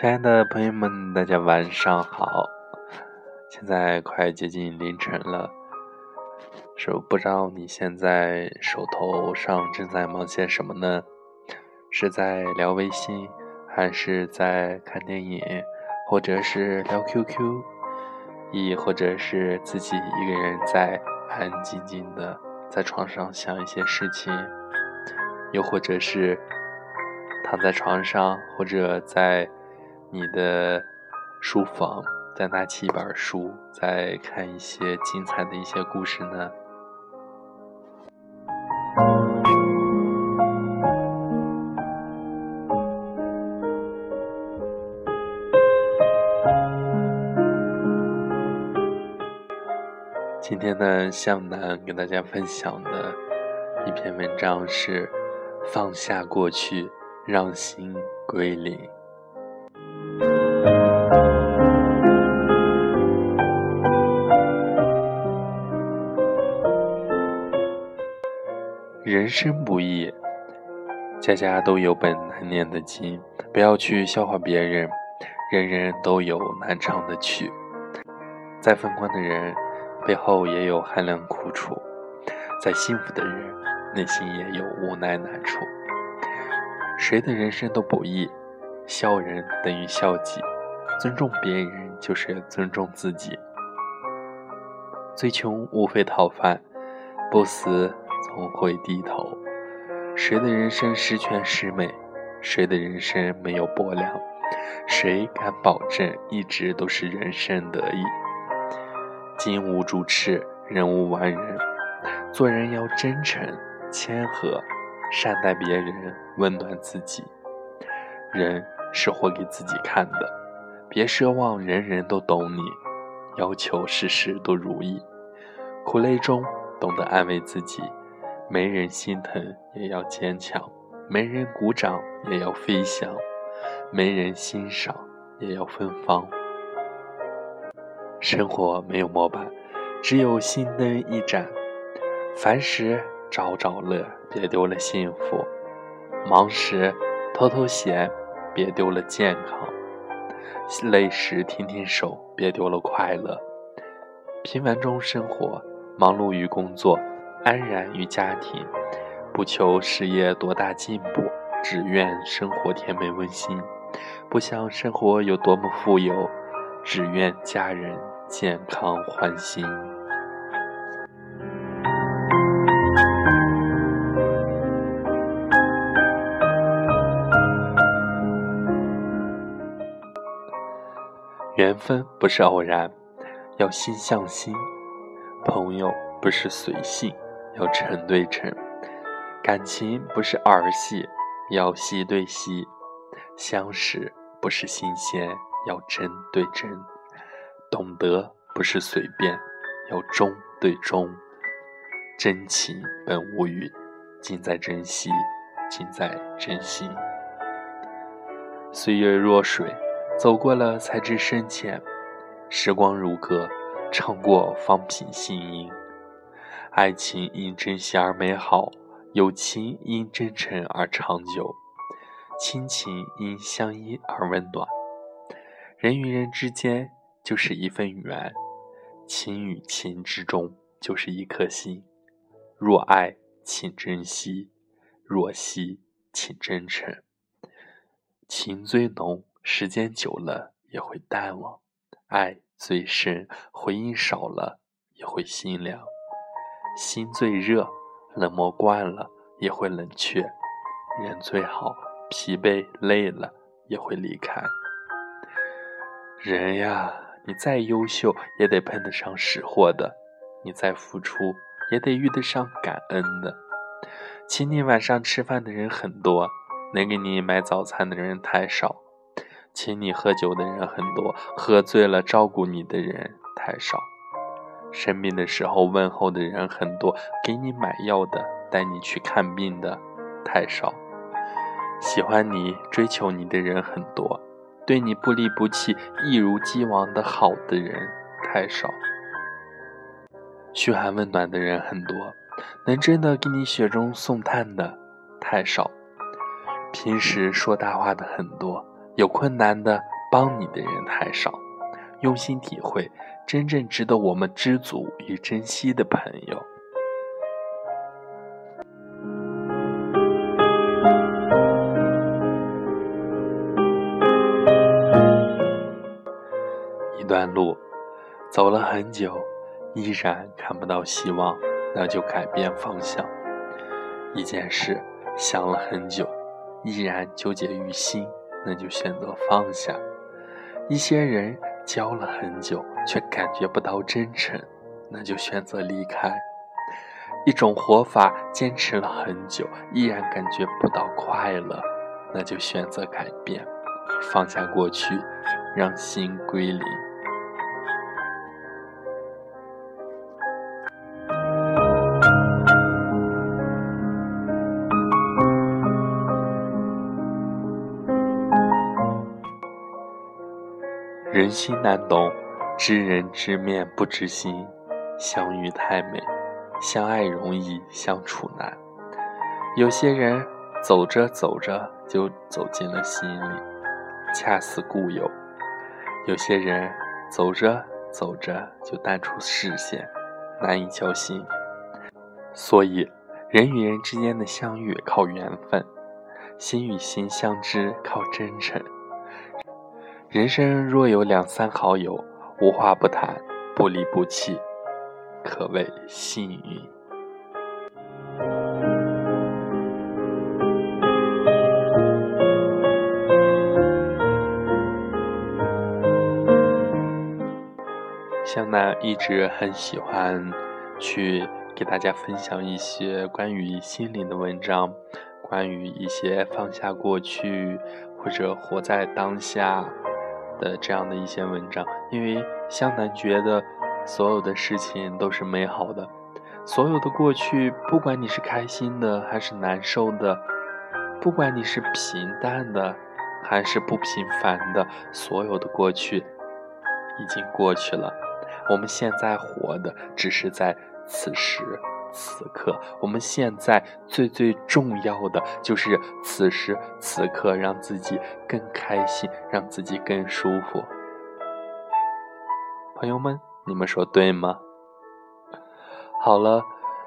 亲爱的朋友们，大家晚上好！现在快接近凌晨了，是不知道你现在手头上正在忙些什么呢？是在聊微信，还是在看电影，或者是聊 QQ，亦或者是自己一个人在安安静静的在床上想一些事情，又或者是躺在床上，或者在。你的书房，再拿起一本书，再看一些精彩的一些故事呢。今天呢，向南跟大家分享的一篇文章是：放下过去，让心归零。人生不易，家家都有本难念的经。不要去笑话别人，人人都有难唱的曲。再风光的人，背后也有寒凉苦楚；再幸福的人，内心也有无奈难处。谁的人生都不易，笑人等于笑己，尊重别人就是尊重自己。最穷无非讨饭，不死。总会低头。谁的人生十全十美？谁的人生没有薄凉？谁敢保证一直都是人生得意？金无足赤，人无完人。做人要真诚、谦和，善待别人，温暖自己。人是活给自己看的，别奢望人人都懂你，要求事事都如意。苦累中懂得安慰自己。没人心疼也要坚强，没人鼓掌也要飞翔，没人欣赏也要芬芳。生活没有模板，只有心灯一盏。凡事找找乐，别丢了幸福；忙时偷偷闲，别丢了健康；累时停停手，别丢了快乐。平凡中生活，忙碌于工作。安然于家庭，不求事业多大进步，只愿生活甜美温馨；不想生活有多么富有，只愿家人健康欢心。缘分不是偶然，要心向心；朋友不是随性。要诚对诚，感情不是儿戏，要戏对戏；相识不是新鲜，要真对真；懂得不是随便，要忠对忠。真情本无语，尽在珍惜，尽在真心。岁月若水，走过了才知深浅；时光如歌，唱过方品心音。爱情因珍惜而美好，友情因真诚而长久，亲情因相依而温暖。人与人之间就是一份缘，情与情之中就是一颗心。若爱，请珍惜；若惜，请真诚。情最浓，时间久了也会淡忘；爱最深，回应少了也会心凉。心最热，冷漠惯了也会冷却；人最好，疲惫累了也会离开。人呀，你再优秀也得碰得上识货的；你再付出也得遇得上感恩的。请你晚上吃饭的人很多，能给你买早餐的人太少；请你喝酒的人很多，喝醉了照顾你的人太少。生病的时候问候的人很多，给你买药的、带你去看病的太少；喜欢你、追求你的人很多，对你不离不弃、一如既往的好的人太少；嘘寒问暖的人很多，能真的给你雪中送炭的太少；平时说大话的很多，有困难的帮你的人太少。用心体会，真正值得我们知足与珍惜的朋友。一段路走了很久，依然看不到希望，那就改变方向。一件事想了很久，依然纠结于心，那就选择放下。一些人。交了很久，却感觉不到真诚，那就选择离开；一种活法坚持了很久，依然感觉不到快乐，那就选择改变，放下过去，让心归零。人心难懂，知人知面不知心。相遇太美，相爱容易相处难。有些人走着走着就走进了心里，恰似故友；有些人走着走着就淡出视线，难以交心。所以，人与人之间的相遇靠缘分，心与心相知靠真诚。人生若有两三好友，无话不谈，不离不弃，可谓幸运。湘南一直很喜欢去给大家分享一些关于心灵的文章，关于一些放下过去或者活在当下。的这样的一些文章，因为湘南觉得所有的事情都是美好的，所有的过去，不管你是开心的还是难受的，不管你是平淡的还是不平凡的，所有的过去已经过去了。我们现在活的只是在此时。此刻，我们现在最最重要的就是此时此刻，让自己更开心，让自己更舒服。朋友们，你们说对吗？好了，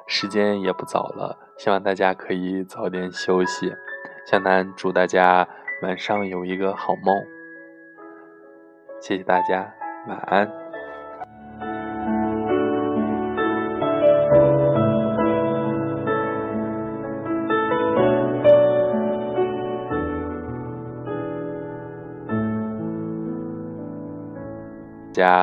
时间也不早了，希望大家可以早点休息。江南祝大家晚上有一个好梦。谢谢大家，晚安。家。